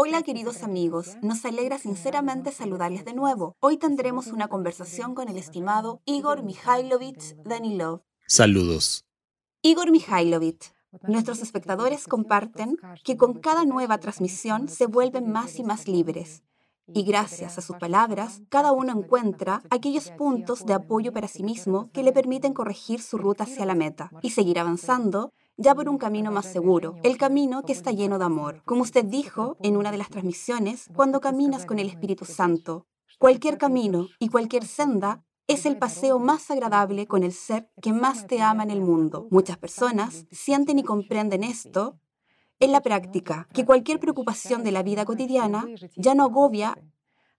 Hola queridos amigos, nos alegra sinceramente saludarles de nuevo. Hoy tendremos una conversación con el estimado Igor Mikhailovich Danilov. Saludos. Igor Mikhailovich, nuestros espectadores comparten que con cada nueva transmisión se vuelven más y más libres. Y gracias a sus palabras, cada uno encuentra aquellos puntos de apoyo para sí mismo que le permiten corregir su ruta hacia la meta y seguir avanzando ya por un camino más seguro, el camino que está lleno de amor. Como usted dijo en una de las transmisiones, cuando caminas con el Espíritu Santo, cualquier camino y cualquier senda es el paseo más agradable con el ser que más te ama en el mundo. Muchas personas sienten y comprenden esto en la práctica, que cualquier preocupación de la vida cotidiana ya no agobia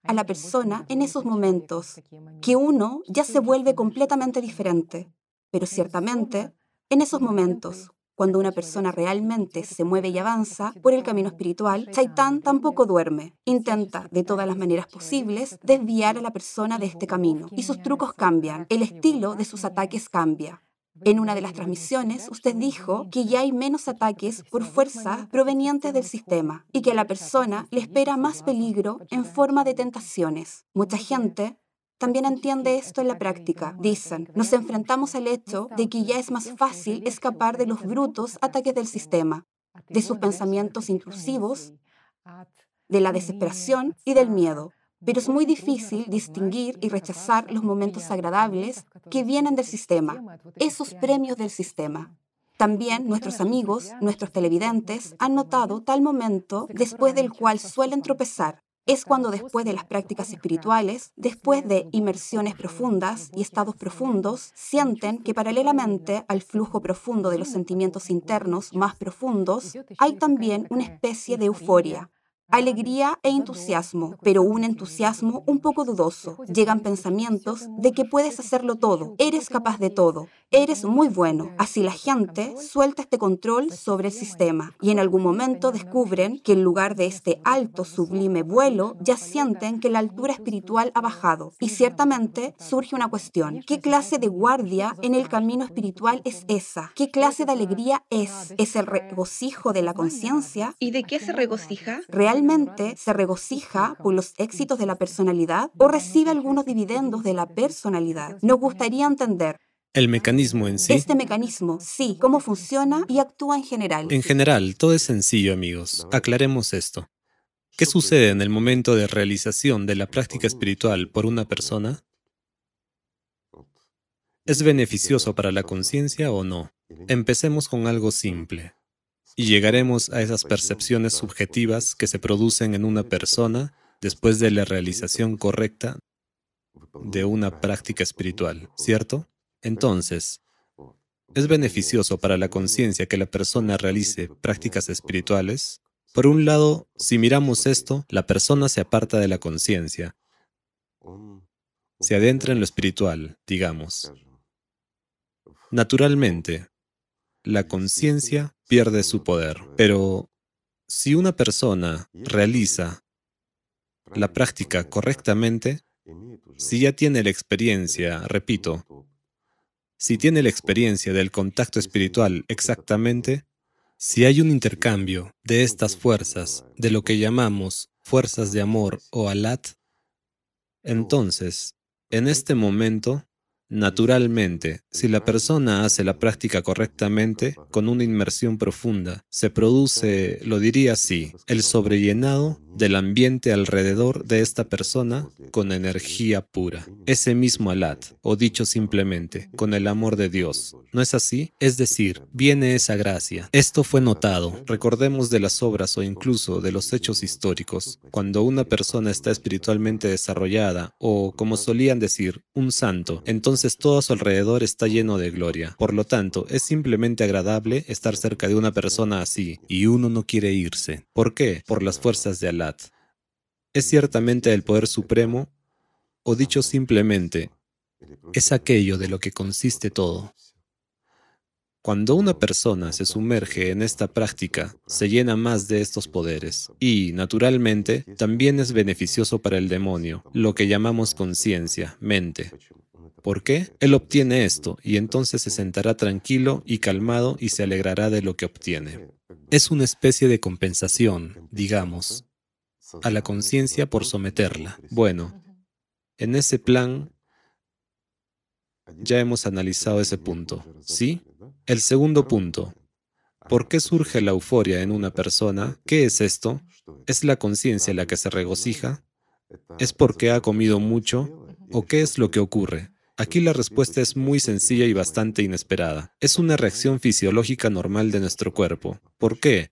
a la persona en esos momentos, que uno ya se vuelve completamente diferente. Pero ciertamente, en esos momentos, cuando una persona realmente se mueve y avanza por el camino espiritual, Chaitán tampoco duerme. Intenta, de todas las maneras posibles, desviar a la persona de este camino. Y sus trucos cambian. El estilo de sus ataques cambia. En una de las transmisiones, usted dijo que ya hay menos ataques por fuerzas provenientes del sistema y que a la persona le espera más peligro en forma de tentaciones. Mucha gente también entiende esto en la práctica. Dicen, nos enfrentamos al hecho de que ya es más fácil escapar de los brutos ataques del sistema, de sus pensamientos intrusivos, de la desesperación y del miedo. Pero es muy difícil distinguir y rechazar los momentos agradables que vienen del sistema, esos premios del sistema. También nuestros amigos, nuestros televidentes, han notado tal momento después del cual suelen tropezar, es cuando después de las prácticas espirituales, después de inmersiones profundas y estados profundos, sienten que paralelamente al flujo profundo de los sentimientos internos más profundos, hay también una especie de euforia, alegría e entusiasmo, pero un entusiasmo un poco dudoso. Llegan pensamientos de que puedes hacerlo todo, eres capaz de todo, eres muy bueno. Así la gente suelta este control sobre el sistema y en algún momento descubren que en lugar de este alto, sublime vuelo, ya sienten que la altura espiritual ha bajado. Y ciertamente surge una cuestión. ¿Qué clase de guardia en el camino espiritual es esa? ¿Qué clase de alegría es? ¿Es el regocijo de la conciencia? ¿Y de qué se regocija? ¿Realmente se regocija por los éxitos de la personalidad o recibe algunos dividendos de la personalidad? Nos gustaría entender el mecanismo en sí. Este mecanismo, sí, cómo funciona y actúa en general. En general, todo es sencillo, amigos. Aclaremos esto. ¿Qué sucede en el momento de realización de la práctica espiritual por una persona? ¿Es beneficioso para la conciencia o no? Empecemos con algo simple y llegaremos a esas percepciones subjetivas que se producen en una persona después de la realización correcta de una práctica espiritual, ¿cierto? Entonces, ¿es beneficioso para la conciencia que la persona realice prácticas espirituales? Por un lado, si miramos esto, la persona se aparta de la conciencia, se adentra en lo espiritual, digamos. Naturalmente, la conciencia pierde su poder, pero si una persona realiza la práctica correctamente, si ya tiene la experiencia, repito, si tiene la experiencia del contacto espiritual exactamente, si hay un intercambio de estas fuerzas, de lo que llamamos fuerzas de amor o alat, entonces, en este momento, Naturalmente, si la persona hace la práctica correctamente, con una inmersión profunda, se produce, lo diría así, el sobrellenado del ambiente alrededor de esta persona con energía pura. Ese mismo alat, o dicho simplemente, con el amor de Dios. ¿No es así? Es decir, viene esa gracia. Esto fue notado. Recordemos de las obras o incluso de los hechos históricos. Cuando una persona está espiritualmente desarrollada, o como solían decir, un santo, entonces entonces todo a su alrededor está lleno de gloria. Por lo tanto, es simplemente agradable estar cerca de una persona así, y uno no quiere irse. ¿Por qué? Por las fuerzas de Alat. Es ciertamente el poder supremo, o dicho simplemente, es aquello de lo que consiste todo. Cuando una persona se sumerge en esta práctica, se llena más de estos poderes y, naturalmente, también es beneficioso para el demonio, lo que llamamos conciencia, mente. ¿Por qué? Él obtiene esto y entonces se sentará tranquilo y calmado y se alegrará de lo que obtiene. Es una especie de compensación, digamos. a la conciencia por someterla. Bueno, en ese plan ya hemos analizado ese punto, ¿sí? El segundo punto. ¿Por qué surge la euforia en una persona? ¿Qué es esto? ¿Es la conciencia la que se regocija? ¿Es porque ha comido mucho? ¿O qué es lo que ocurre? Aquí la respuesta es muy sencilla y bastante inesperada. Es una reacción fisiológica normal de nuestro cuerpo. ¿Por qué?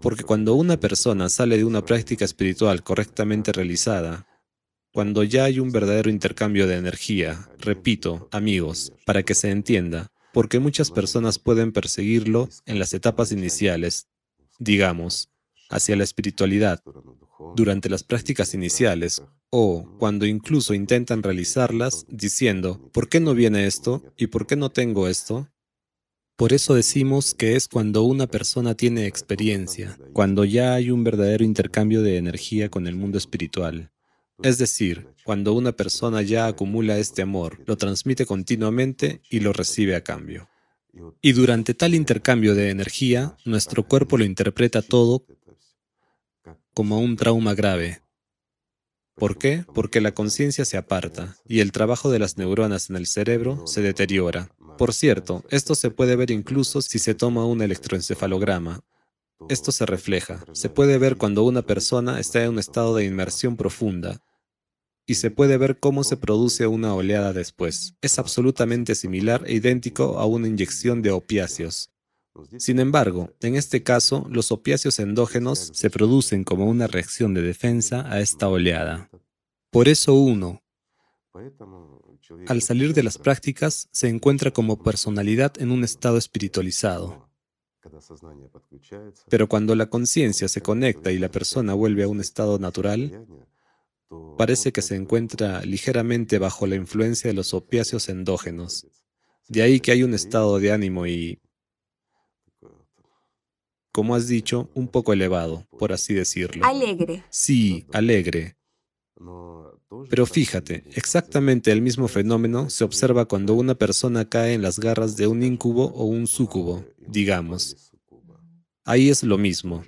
Porque cuando una persona sale de una práctica espiritual correctamente realizada, cuando ya hay un verdadero intercambio de energía, repito, amigos, para que se entienda, porque muchas personas pueden perseguirlo en las etapas iniciales, digamos, hacia la espiritualidad, durante las prácticas iniciales, o cuando incluso intentan realizarlas diciendo, ¿por qué no viene esto? ¿Y por qué no tengo esto? Por eso decimos que es cuando una persona tiene experiencia, cuando ya hay un verdadero intercambio de energía con el mundo espiritual. Es decir, cuando una persona ya acumula este amor, lo transmite continuamente y lo recibe a cambio. Y durante tal intercambio de energía, nuestro cuerpo lo interpreta todo como un trauma grave. ¿Por qué? Porque la conciencia se aparta y el trabajo de las neuronas en el cerebro se deteriora. Por cierto, esto se puede ver incluso si se toma un electroencefalograma. Esto se refleja. Se puede ver cuando una persona está en un estado de inmersión profunda y se puede ver cómo se produce una oleada después. Es absolutamente similar e idéntico a una inyección de opiáceos. Sin embargo, en este caso, los opiáceos endógenos se producen como una reacción de defensa a esta oleada. Por eso uno, al salir de las prácticas, se encuentra como personalidad en un estado espiritualizado. Pero cuando la conciencia se conecta y la persona vuelve a un estado natural, parece que se encuentra ligeramente bajo la influencia de los opiáceos endógenos. De ahí que hay un estado de ánimo y como has dicho, un poco elevado, por así decirlo. Alegre. Sí, alegre. Pero fíjate, exactamente el mismo fenómeno se observa cuando una persona cae en las garras de un incubo o un súcubo, digamos. Ahí es lo mismo.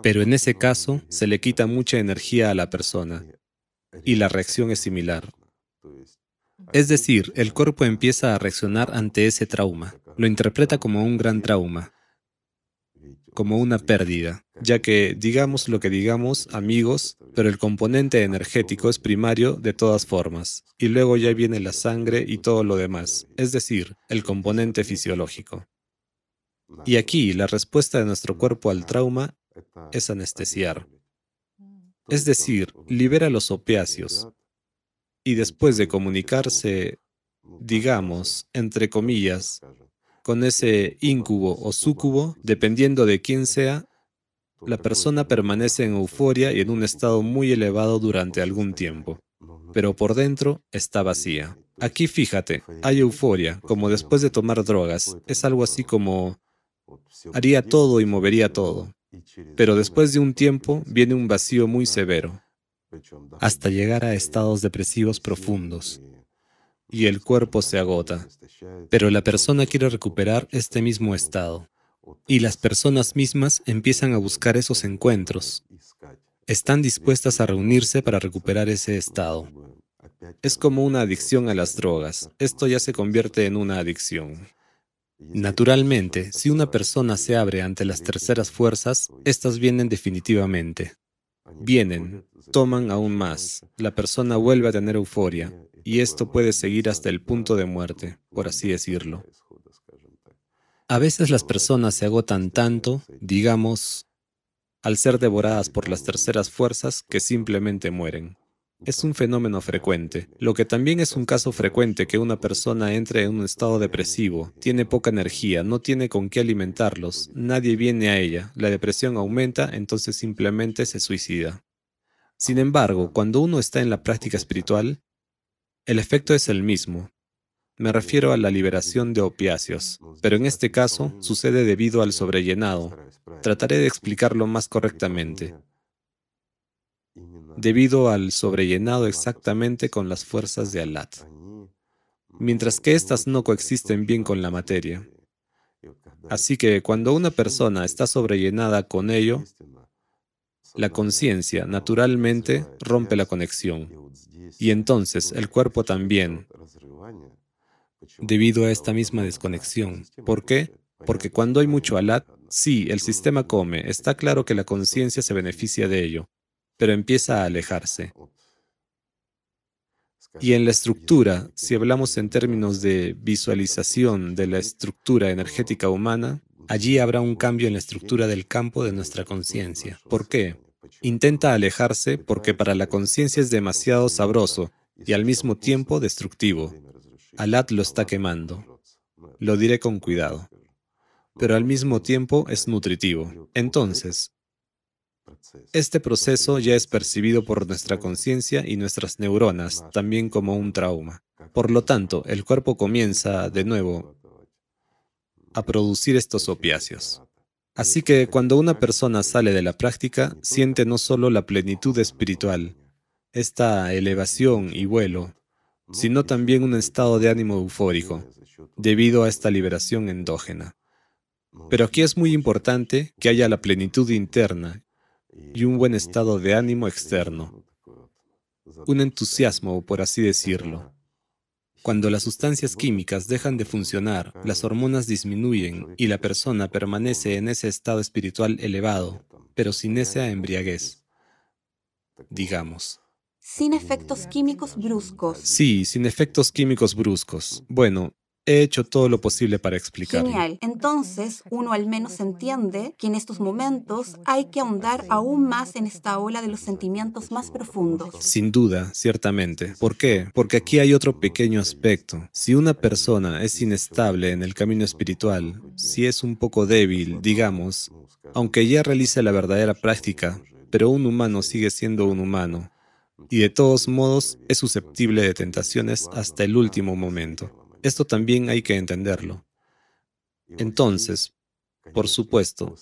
Pero en ese caso se le quita mucha energía a la persona y la reacción es similar. Es decir, el cuerpo empieza a reaccionar ante ese trauma, lo interpreta como un gran trauma, como una pérdida, ya que digamos lo que digamos, amigos, pero el componente energético es primario de todas formas, y luego ya viene la sangre y todo lo demás, es decir, el componente fisiológico. Y aquí la respuesta de nuestro cuerpo al trauma es anestesiar, es decir, libera los opiáceos, y después de comunicarse, digamos, entre comillas, con ese incubo o súcubo, dependiendo de quién sea, la persona permanece en euforia y en un estado muy elevado durante algún tiempo, pero por dentro está vacía. Aquí fíjate, hay euforia, como después de tomar drogas. Es algo así como haría todo y movería todo. Pero después de un tiempo viene un vacío muy severo, hasta llegar a estados depresivos profundos y el cuerpo se agota. Pero la persona quiere recuperar este mismo estado. Y las personas mismas empiezan a buscar esos encuentros. Están dispuestas a reunirse para recuperar ese estado. Es como una adicción a las drogas. Esto ya se convierte en una adicción. Naturalmente, si una persona se abre ante las terceras fuerzas, estas vienen definitivamente. Vienen, toman aún más. La persona vuelve a tener euforia, y esto puede seguir hasta el punto de muerte, por así decirlo. A veces las personas se agotan tanto, digamos, al ser devoradas por las terceras fuerzas, que simplemente mueren. Es un fenómeno frecuente, lo que también es un caso frecuente que una persona entre en un estado depresivo, tiene poca energía, no tiene con qué alimentarlos, nadie viene a ella, la depresión aumenta, entonces simplemente se suicida. Sin embargo, cuando uno está en la práctica espiritual, el efecto es el mismo. Me refiero a la liberación de opiáceos, pero en este caso sucede debido al sobrellenado. Trataré de explicarlo más correctamente. Debido al sobrellenado exactamente con las fuerzas de Alat. Mientras que éstas no coexisten bien con la materia. Así que cuando una persona está sobrellenada con ello, la conciencia naturalmente rompe la conexión. Y entonces el cuerpo también, debido a esta misma desconexión. ¿Por qué? Porque cuando hay mucho alat, sí, el sistema come, está claro que la conciencia se beneficia de ello, pero empieza a alejarse. Y en la estructura, si hablamos en términos de visualización de la estructura energética humana, allí habrá un cambio en la estructura del campo de nuestra conciencia. ¿Por qué? Intenta alejarse porque para la conciencia es demasiado sabroso y al mismo tiempo destructivo. Alat lo está quemando. Lo diré con cuidado. Pero al mismo tiempo es nutritivo. Entonces, este proceso ya es percibido por nuestra conciencia y nuestras neuronas también como un trauma. Por lo tanto, el cuerpo comienza de nuevo a producir estos opiáceos. Así que cuando una persona sale de la práctica, siente no solo la plenitud espiritual, esta elevación y vuelo, sino también un estado de ánimo eufórico, debido a esta liberación endógena. Pero aquí es muy importante que haya la plenitud interna y un buen estado de ánimo externo, un entusiasmo, por así decirlo. Cuando las sustancias químicas dejan de funcionar, las hormonas disminuyen y la persona permanece en ese estado espiritual elevado, pero sin esa embriaguez, digamos. Sin efectos químicos bruscos. Sí, sin efectos químicos bruscos. Bueno, he hecho todo lo posible para explicarlo. Genial. Entonces, uno al menos entiende que en estos momentos hay que ahondar aún más en esta ola de los sentimientos más profundos. Sin duda, ciertamente. ¿Por qué? Porque aquí hay otro pequeño aspecto. Si una persona es inestable en el camino espiritual, si es un poco débil, digamos, aunque ya realice la verdadera práctica, pero un humano sigue siendo un humano, y de todos modos es susceptible de tentaciones hasta el último momento. Esto también hay que entenderlo. Entonces, por supuesto,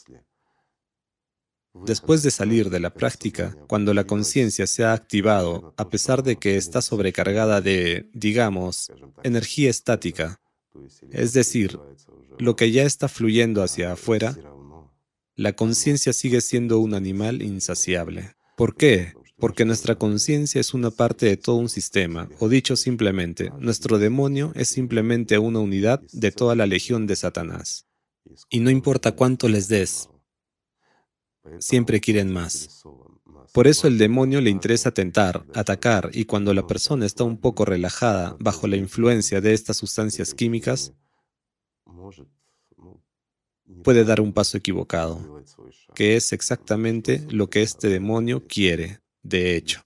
después de salir de la práctica, cuando la conciencia se ha activado, a pesar de que está sobrecargada de, digamos, energía estática, es decir, lo que ya está fluyendo hacia afuera, la conciencia sigue siendo un animal insaciable. ¿Por qué? Porque nuestra conciencia es una parte de todo un sistema, o dicho simplemente, nuestro demonio es simplemente una unidad de toda la legión de Satanás. Y no importa cuánto les des, siempre quieren más. Por eso el demonio le interesa tentar, atacar, y cuando la persona está un poco relajada bajo la influencia de estas sustancias químicas, puede dar un paso equivocado, que es exactamente lo que este demonio quiere, de hecho.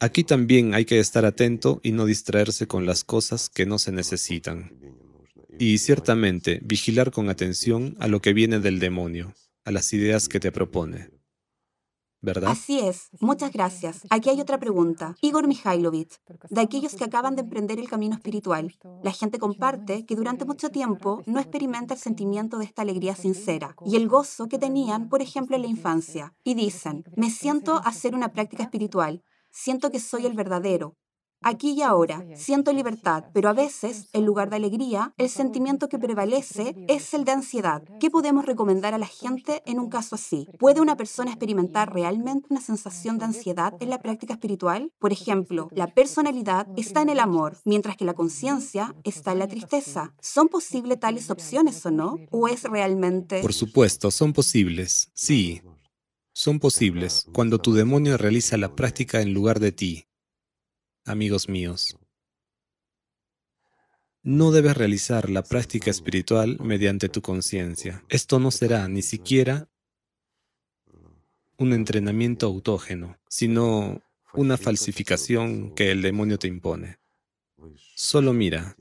Aquí también hay que estar atento y no distraerse con las cosas que no se necesitan. Y ciertamente vigilar con atención a lo que viene del demonio, a las ideas que te propone. Así es. Muchas gracias. Aquí hay otra pregunta. Igor Mikhailovich, de aquellos que acaban de emprender el camino espiritual, la gente comparte que durante mucho tiempo no experimenta el sentimiento de esta alegría sincera y el gozo que tenían, por ejemplo, en la infancia. Y dicen, me siento hacer una práctica espiritual, siento que soy el verdadero, Aquí y ahora siento libertad, pero a veces, en lugar de alegría, el sentimiento que prevalece es el de ansiedad. ¿Qué podemos recomendar a la gente en un caso así? ¿Puede una persona experimentar realmente una sensación de ansiedad en la práctica espiritual? Por ejemplo, la personalidad está en el amor, mientras que la conciencia está en la tristeza. ¿Son posibles tales opciones o no? ¿O es realmente... Por supuesto, son posibles. Sí, son posibles cuando tu demonio realiza la práctica en lugar de ti amigos míos. No debes realizar la práctica espiritual mediante tu conciencia. Esto no será ni siquiera un entrenamiento autógeno, sino una falsificación que el demonio te impone. Solo mira,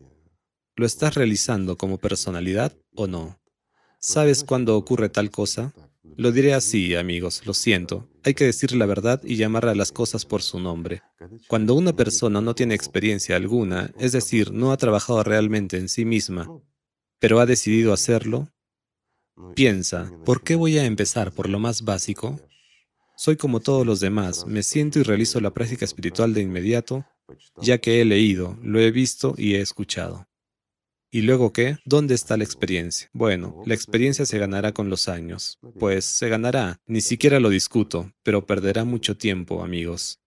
¿lo estás realizando como personalidad o no? ¿Sabes cuándo ocurre tal cosa? Lo diré así, amigos, lo siento. Hay que decir la verdad y llamar a las cosas por su nombre. Cuando una persona no tiene experiencia alguna, es decir, no ha trabajado realmente en sí misma, pero ha decidido hacerlo, piensa, ¿por qué voy a empezar por lo más básico? Soy como todos los demás, me siento y realizo la práctica espiritual de inmediato, ya que he leído, lo he visto y he escuchado. ¿Y luego qué? ¿Dónde está la experiencia? Bueno, la experiencia se ganará con los años. Pues se ganará, ni siquiera lo discuto, pero perderá mucho tiempo, amigos.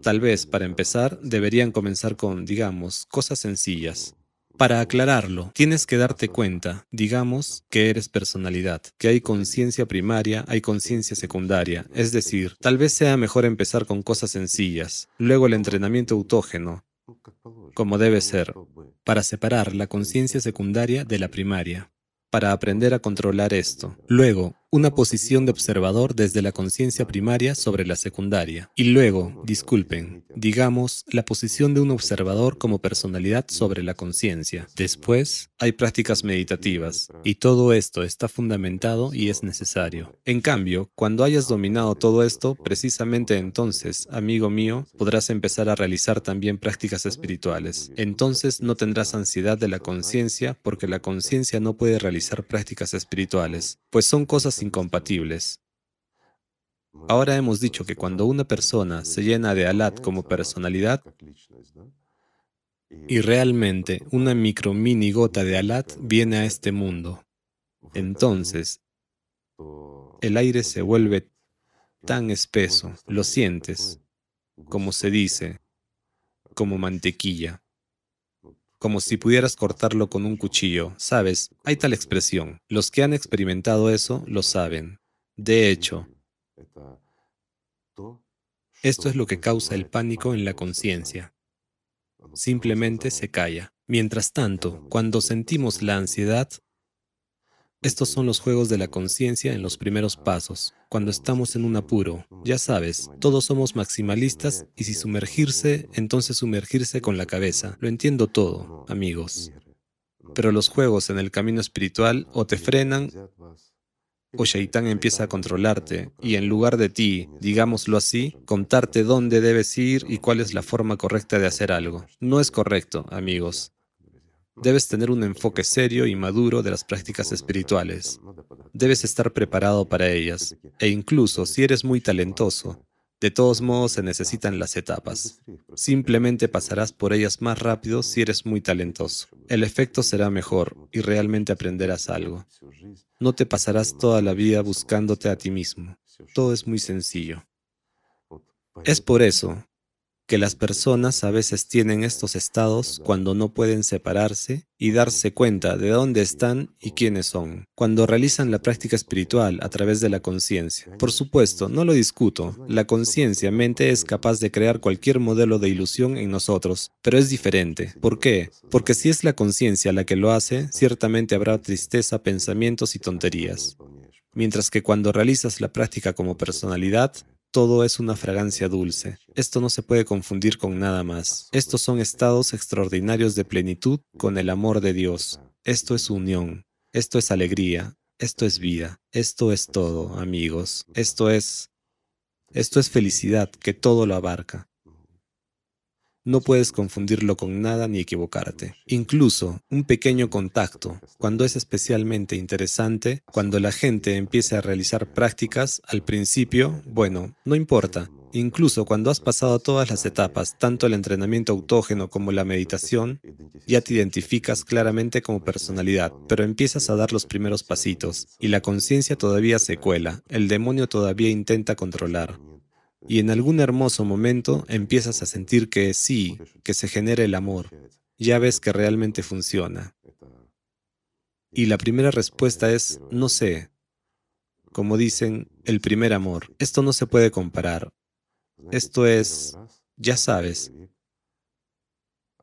Tal vez, para empezar, deberían comenzar con, digamos, cosas sencillas. Para aclararlo, tienes que darte cuenta, digamos, que eres personalidad, que hay conciencia primaria, hay conciencia secundaria, es decir, tal vez sea mejor empezar con cosas sencillas, luego el entrenamiento autógeno, como debe ser, para separar la conciencia secundaria de la primaria para aprender a controlar esto. Luego, una posición de observador desde la conciencia primaria sobre la secundaria. Y luego, disculpen, digamos, la posición de un observador como personalidad sobre la conciencia. Después, hay prácticas meditativas. Y todo esto está fundamentado y es necesario. En cambio, cuando hayas dominado todo esto, precisamente entonces, amigo mío, podrás empezar a realizar también prácticas espirituales. Entonces no tendrás ansiedad de la conciencia porque la conciencia no puede realizar prácticas espirituales, pues son cosas incompatibles. Ahora hemos dicho que cuando una persona se llena de Alat como personalidad, y realmente una micro mini gota de Alat viene a este mundo, entonces el aire se vuelve tan espeso, lo sientes, como se dice, como mantequilla, como si pudieras cortarlo con un cuchillo, ¿sabes? Hay tal expresión. Los que han experimentado eso lo saben. De hecho, esto es lo que causa el pánico en la conciencia. Simplemente se calla. Mientras tanto, cuando sentimos la ansiedad, estos son los juegos de la conciencia en los primeros pasos, cuando estamos en un apuro. Ya sabes, todos somos maximalistas y si sumergirse, entonces sumergirse con la cabeza. Lo entiendo todo, amigos. Pero los juegos en el camino espiritual o te frenan o Shaitán empieza a controlarte y en lugar de ti, digámoslo así, contarte dónde debes ir y cuál es la forma correcta de hacer algo. No es correcto, amigos. Debes tener un enfoque serio y maduro de las prácticas espirituales. Debes estar preparado para ellas. E incluso si eres muy talentoso, de todos modos se necesitan las etapas. Simplemente pasarás por ellas más rápido si eres muy talentoso. El efecto será mejor y realmente aprenderás algo. No te pasarás toda la vida buscándote a ti mismo. Todo es muy sencillo. Es por eso que las personas a veces tienen estos estados cuando no pueden separarse y darse cuenta de dónde están y quiénes son, cuando realizan la práctica espiritual a través de la conciencia. Por supuesto, no lo discuto, la conciencia mente es capaz de crear cualquier modelo de ilusión en nosotros, pero es diferente. ¿Por qué? Porque si es la conciencia la que lo hace, ciertamente habrá tristeza, pensamientos y tonterías. Mientras que cuando realizas la práctica como personalidad, todo es una fragancia dulce. Esto no se puede confundir con nada más. Estos son estados extraordinarios de plenitud con el amor de Dios. Esto es unión. Esto es alegría. Esto es vida. Esto es todo, amigos. Esto es... Esto es felicidad que todo lo abarca. No puedes confundirlo con nada ni equivocarte. Incluso un pequeño contacto, cuando es especialmente interesante, cuando la gente empieza a realizar prácticas, al principio, bueno, no importa. Incluso cuando has pasado todas las etapas, tanto el entrenamiento autógeno como la meditación, ya te identificas claramente como personalidad, pero empiezas a dar los primeros pasitos, y la conciencia todavía se cuela, el demonio todavía intenta controlar. Y en algún hermoso momento empiezas a sentir que sí, que se genera el amor. Ya ves que realmente funciona. Y la primera respuesta es, no sé. Como dicen, el primer amor. Esto no se puede comparar. Esto es, ya sabes.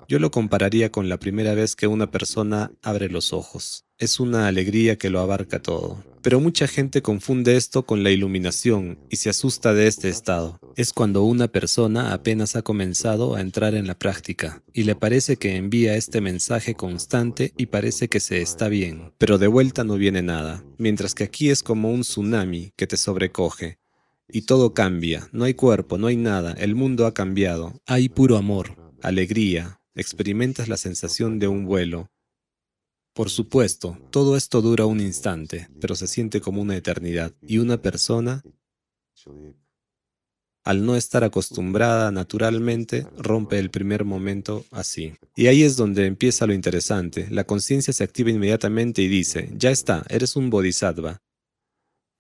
Yo lo compararía con la primera vez que una persona abre los ojos. Es una alegría que lo abarca todo. Pero mucha gente confunde esto con la iluminación y se asusta de este estado. Es cuando una persona apenas ha comenzado a entrar en la práctica y le parece que envía este mensaje constante y parece que se está bien, pero de vuelta no viene nada, mientras que aquí es como un tsunami que te sobrecoge. Y todo cambia, no hay cuerpo, no hay nada, el mundo ha cambiado, hay puro amor, alegría, experimentas la sensación de un vuelo, por supuesto, todo esto dura un instante, pero se siente como una eternidad. Y una persona al no estar acostumbrada naturalmente, rompe el primer momento así. Y ahí es donde empieza lo interesante. La conciencia se activa inmediatamente y dice, ya está, eres un bodhisattva.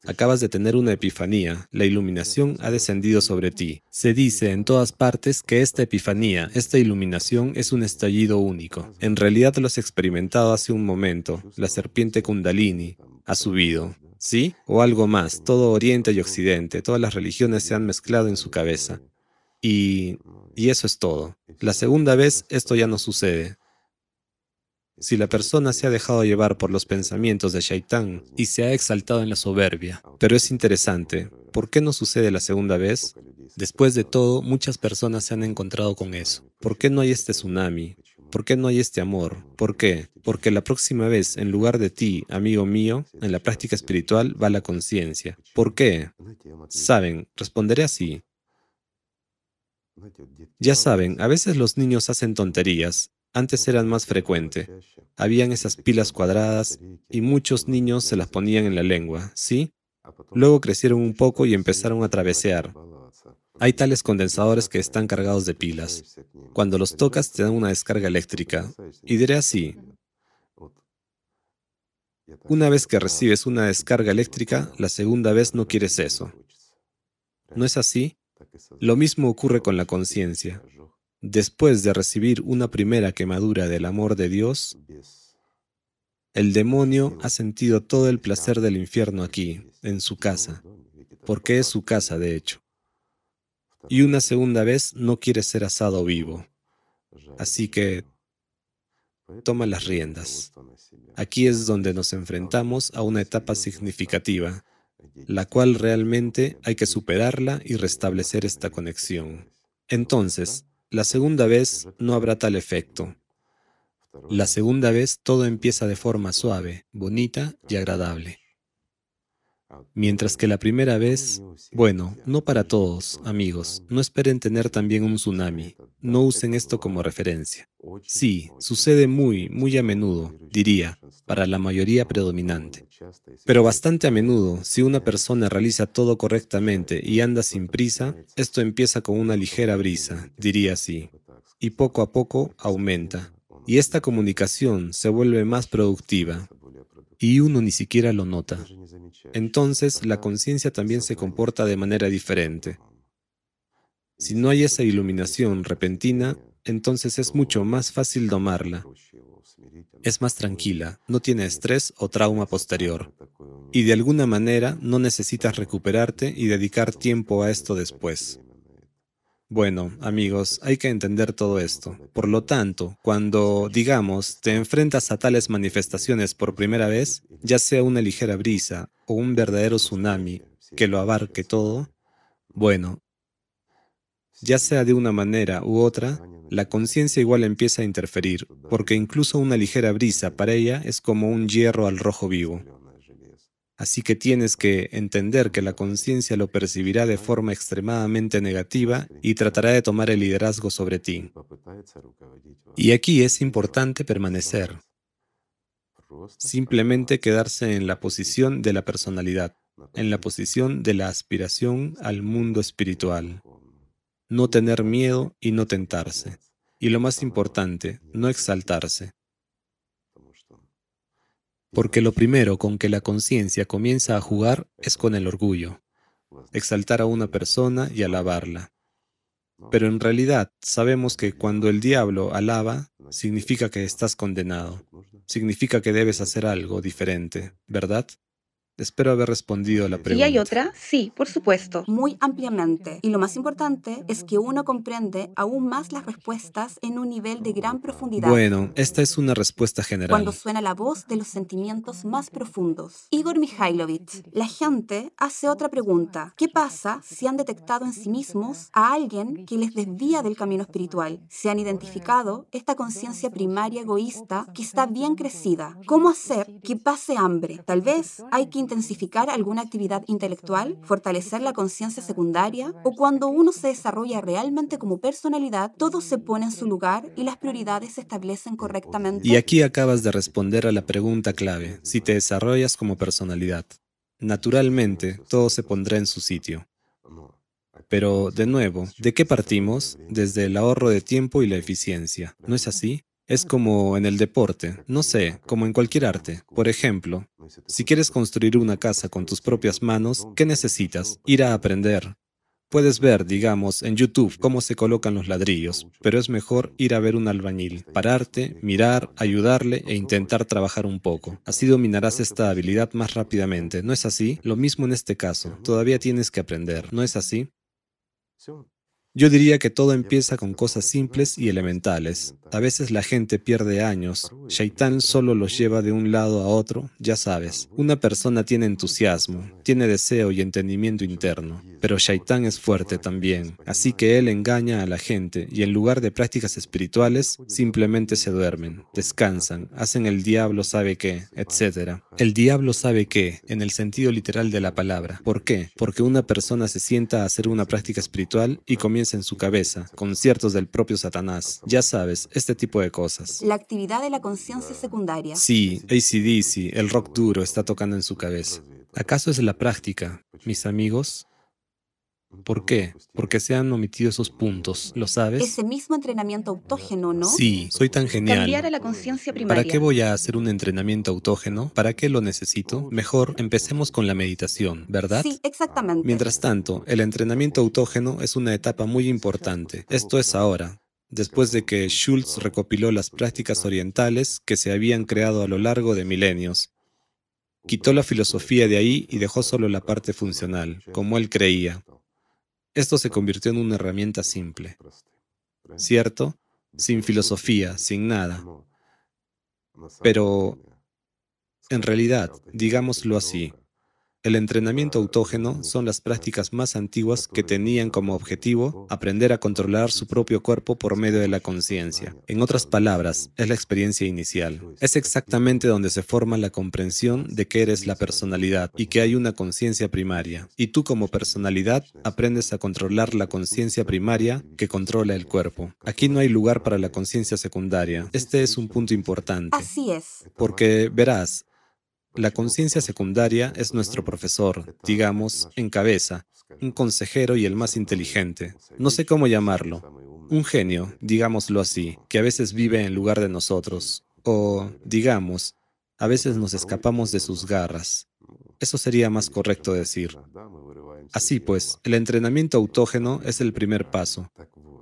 Acabas de tener una epifanía, la iluminación ha descendido sobre ti. Se dice en todas partes que esta epifanía, esta iluminación es un estallido único. En realidad lo has experimentado hace un momento. La serpiente kundalini ha subido. ¿Sí? O algo más. Todo Oriente y Occidente, todas las religiones se han mezclado en su cabeza. Y, y eso es todo. La segunda vez esto ya no sucede. Si la persona se ha dejado llevar por los pensamientos de Shaitán y se ha exaltado en la soberbia. Pero es interesante, ¿por qué no sucede la segunda vez? Después de todo, muchas personas se han encontrado con eso. ¿Por qué no hay este tsunami? ¿Por qué no hay este amor? ¿Por qué? Porque la próxima vez, en lugar de ti, amigo mío, en la práctica espiritual va la conciencia. ¿Por qué? Saben, responderé así. Ya saben, a veces los niños hacen tonterías, antes eran más frecuente. Habían esas pilas cuadradas y muchos niños se las ponían en la lengua, ¿sí? Luego crecieron un poco y empezaron a travesear. Hay tales condensadores que están cargados de pilas. Cuando los tocas te dan una descarga eléctrica. Y diré así. Una vez que recibes una descarga eléctrica, la segunda vez no quieres eso. ¿No es así? Lo mismo ocurre con la conciencia. Después de recibir una primera quemadura del amor de Dios, el demonio ha sentido todo el placer del infierno aquí, en su casa, porque es su casa de hecho. Y una segunda vez no quiere ser asado vivo. Así que toma las riendas. Aquí es donde nos enfrentamos a una etapa significativa, la cual realmente hay que superarla y restablecer esta conexión. Entonces, la segunda vez no habrá tal efecto. La segunda vez todo empieza de forma suave, bonita y agradable. Mientras que la primera vez, bueno, no para todos, amigos, no esperen tener también un tsunami, no usen esto como referencia. Sí, sucede muy, muy a menudo, diría, para la mayoría predominante. Pero bastante a menudo, si una persona realiza todo correctamente y anda sin prisa, esto empieza con una ligera brisa, diría así, y poco a poco aumenta. Y esta comunicación se vuelve más productiva, y uno ni siquiera lo nota. Entonces la conciencia también se comporta de manera diferente. Si no hay esa iluminación repentina, entonces es mucho más fácil domarla. Es más tranquila, no tiene estrés o trauma posterior. Y de alguna manera no necesitas recuperarte y dedicar tiempo a esto después. Bueno, amigos, hay que entender todo esto. Por lo tanto, cuando, digamos, te enfrentas a tales manifestaciones por primera vez, ya sea una ligera brisa o un verdadero tsunami que lo abarque todo, bueno, ya sea de una manera u otra, la conciencia igual empieza a interferir, porque incluso una ligera brisa para ella es como un hierro al rojo vivo. Así que tienes que entender que la conciencia lo percibirá de forma extremadamente negativa y tratará de tomar el liderazgo sobre ti. Y aquí es importante permanecer. Simplemente quedarse en la posición de la personalidad, en la posición de la aspiración al mundo espiritual no tener miedo y no tentarse. Y lo más importante, no exaltarse. Porque lo primero con que la conciencia comienza a jugar es con el orgullo, exaltar a una persona y alabarla. Pero en realidad sabemos que cuando el diablo alaba, significa que estás condenado, significa que debes hacer algo diferente, ¿verdad? Espero haber respondido a la pregunta. ¿Y hay otra? Sí, por supuesto. Muy ampliamente. Y lo más importante es que uno comprende aún más las respuestas en un nivel de gran profundidad. Bueno, esta es una respuesta general. Cuando suena la voz de los sentimientos más profundos. Igor Mikhailovich, la gente hace otra pregunta. ¿Qué pasa si han detectado en sí mismos a alguien que les desvía del camino espiritual? Se han identificado esta conciencia primaria egoísta que está bien crecida. ¿Cómo hacer que pase hambre? Tal vez hay que intensificar alguna actividad intelectual, fortalecer la conciencia secundaria o cuando uno se desarrolla realmente como personalidad, todo se pone en su lugar y las prioridades se establecen correctamente. Y aquí acabas de responder a la pregunta clave, si te desarrollas como personalidad. Naturalmente, todo se pondrá en su sitio. Pero, de nuevo, ¿de qué partimos? Desde el ahorro de tiempo y la eficiencia. ¿No es así? Es como en el deporte, no sé, como en cualquier arte. Por ejemplo, si quieres construir una casa con tus propias manos, ¿qué necesitas? Ir a aprender. Puedes ver, digamos, en YouTube cómo se colocan los ladrillos, pero es mejor ir a ver un albañil, pararte, mirar, ayudarle e intentar trabajar un poco. Así dominarás esta habilidad más rápidamente, ¿no es así? Lo mismo en este caso, todavía tienes que aprender, ¿no es así? Yo diría que todo empieza con cosas simples y elementales. A veces la gente pierde años. Shaitán solo los lleva de un lado a otro, ya sabes. Una persona tiene entusiasmo, tiene deseo y entendimiento interno, pero Shaitán es fuerte también. Así que él engaña a la gente y en lugar de prácticas espirituales, simplemente se duermen, descansan, hacen el diablo sabe qué, etc. El diablo sabe qué, en el sentido literal de la palabra. ¿Por qué? Porque una persona se sienta a hacer una práctica espiritual y comienza en su cabeza, conciertos del propio Satanás. Ya sabes, este tipo de cosas. La actividad de la conciencia secundaria. Sí, ACDC, el rock duro, está tocando en su cabeza. ¿Acaso es la práctica, mis amigos? ¿Por qué? Porque se han omitido esos puntos, ¿lo sabes? Ese mismo entrenamiento autógeno, ¿no? Sí, soy tan genial. Cambiar a la conciencia primaria. ¿Para qué voy a hacer un entrenamiento autógeno? ¿Para qué lo necesito? Mejor empecemos con la meditación, ¿verdad? Sí, exactamente. Mientras tanto, el entrenamiento autógeno es una etapa muy importante. Esto es ahora, después de que Schultz recopiló las prácticas orientales que se habían creado a lo largo de milenios. Quitó la filosofía de ahí y dejó solo la parte funcional, como él creía. Esto se convirtió en una herramienta simple, ¿cierto? Sin filosofía, sin nada. Pero, en realidad, digámoslo así, el entrenamiento autógeno son las prácticas más antiguas que tenían como objetivo aprender a controlar su propio cuerpo por medio de la conciencia. En otras palabras, es la experiencia inicial. Es exactamente donde se forma la comprensión de que eres la personalidad y que hay una conciencia primaria. Y tú como personalidad aprendes a controlar la conciencia primaria que controla el cuerpo. Aquí no hay lugar para la conciencia secundaria. Este es un punto importante. Así es. Porque verás, la conciencia secundaria es nuestro profesor, digamos, en cabeza, un consejero y el más inteligente. No sé cómo llamarlo. Un genio, digámoslo así, que a veces vive en lugar de nosotros. O, digamos, a veces nos escapamos de sus garras. Eso sería más correcto decir. Así pues, el entrenamiento autógeno es el primer paso.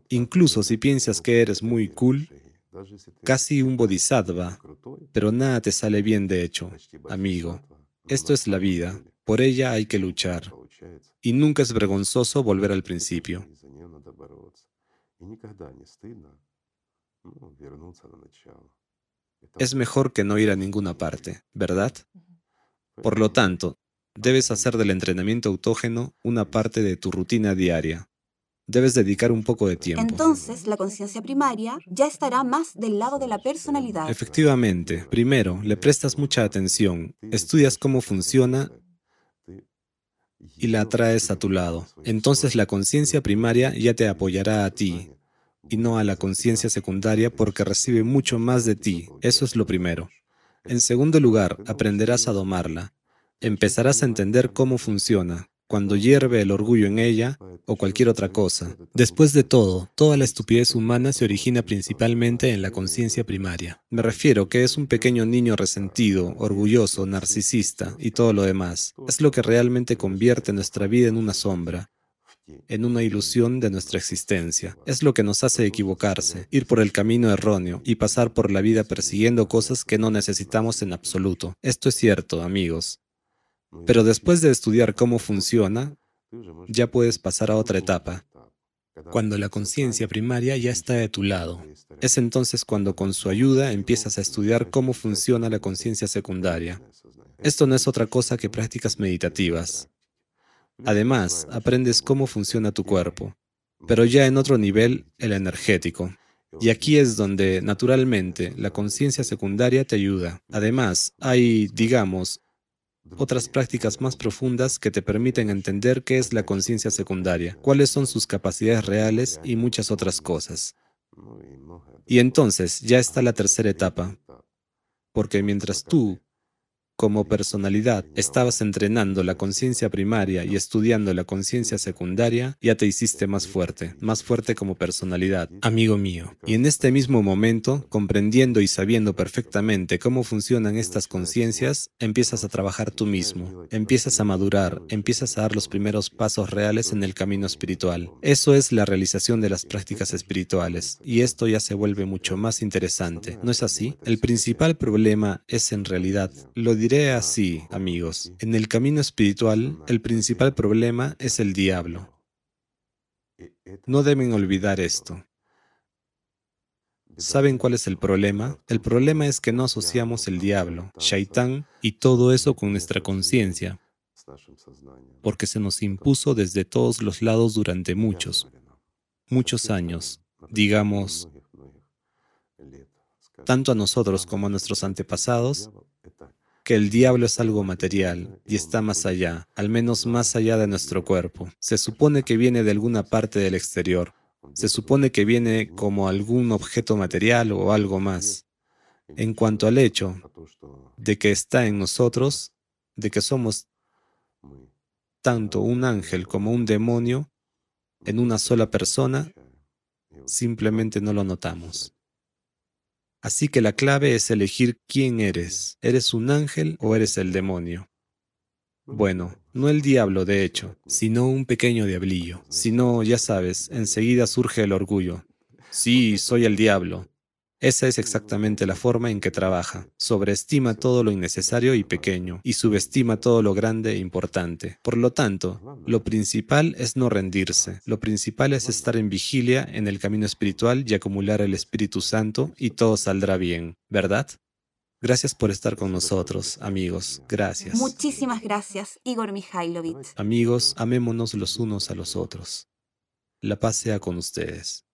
Incluso si piensas que eres muy cool, casi un bodhisattva, pero nada te sale bien de hecho, amigo. Esto es la vida, por ella hay que luchar. Y nunca es vergonzoso volver al principio. Es mejor que no ir a ninguna parte, ¿verdad? Por lo tanto, debes hacer del entrenamiento autógeno una parte de tu rutina diaria debes dedicar un poco de tiempo. Entonces, la conciencia primaria ya estará más del lado de la personalidad. Efectivamente, primero, le prestas mucha atención, estudias cómo funciona y la atraes a tu lado. Entonces la conciencia primaria ya te apoyará a ti y no a la conciencia secundaria porque recibe mucho más de ti. Eso es lo primero. En segundo lugar, aprenderás a domarla. Empezarás a entender cómo funciona, cuando hierve el orgullo en ella o cualquier otra cosa. Después de todo, toda la estupidez humana se origina principalmente en la conciencia primaria. Me refiero que es un pequeño niño resentido, orgulloso, narcisista y todo lo demás. Es lo que realmente convierte nuestra vida en una sombra, en una ilusión de nuestra existencia. Es lo que nos hace equivocarse, ir por el camino erróneo y pasar por la vida persiguiendo cosas que no necesitamos en absoluto. Esto es cierto, amigos. Pero después de estudiar cómo funciona, ya puedes pasar a otra etapa, cuando la conciencia primaria ya está de tu lado. Es entonces cuando con su ayuda empiezas a estudiar cómo funciona la conciencia secundaria. Esto no es otra cosa que prácticas meditativas. Además, aprendes cómo funciona tu cuerpo, pero ya en otro nivel, el energético. Y aquí es donde, naturalmente, la conciencia secundaria te ayuda. Además, hay, digamos, otras prácticas más profundas que te permiten entender qué es la conciencia secundaria, cuáles son sus capacidades reales y muchas otras cosas. Y entonces ya está la tercera etapa, porque mientras tú como personalidad estabas entrenando la conciencia primaria y estudiando la conciencia secundaria, ya te hiciste más fuerte, más fuerte como personalidad, amigo mío. Y en este mismo momento, comprendiendo y sabiendo perfectamente cómo funcionan estas conciencias, empiezas a trabajar tú mismo, empiezas a madurar, empiezas a dar los primeros pasos reales en el camino espiritual. Eso es la realización de las prácticas espirituales, y esto ya se vuelve mucho más interesante, ¿no es así? El principal problema es en realidad, lo diré así, amigos, en el camino espiritual, el principal problema es el diablo. No deben olvidar esto. ¿Saben cuál es el problema? El problema es que no asociamos el diablo, shaitán y todo eso con nuestra conciencia, porque se nos impuso desde todos los lados durante muchos, muchos años, digamos, tanto a nosotros como a nuestros antepasados, que el diablo es algo material y está más allá, al menos más allá de nuestro cuerpo. Se supone que viene de alguna parte del exterior. Se supone que viene como algún objeto material o algo más. En cuanto al hecho de que está en nosotros, de que somos tanto un ángel como un demonio en una sola persona, simplemente no lo notamos. Así que la clave es elegir quién eres. ¿Eres un ángel o eres el demonio? Bueno, no el diablo, de hecho, sino un pequeño diablillo. Si no, ya sabes, enseguida surge el orgullo. Sí, soy el diablo. Esa es exactamente la forma en que trabaja. Sobreestima todo lo innecesario y pequeño y subestima todo lo grande e importante. Por lo tanto, lo principal es no rendirse. Lo principal es estar en vigilia en el camino espiritual y acumular el Espíritu Santo y todo saldrá bien, ¿verdad? Gracias por estar con nosotros, amigos. Gracias. Muchísimas gracias, Igor Mikhailovich. Amigos, amémonos los unos a los otros. La paz sea con ustedes.